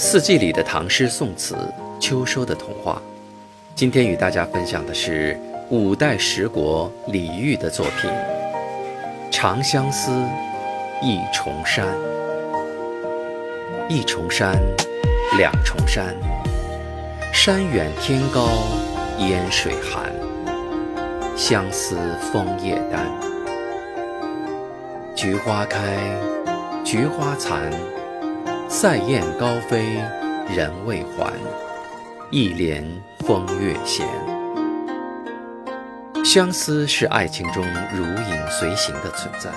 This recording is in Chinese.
四季里的唐诗宋词，秋收的童话。今天与大家分享的是五代十国李煜的作品《长相思·一重山》。一重山，两重山，山远天高烟水寒，相思枫叶丹。菊花开，菊花残。塞雁高飞，人未还。一帘风月闲。相思是爱情中如影随形的存在。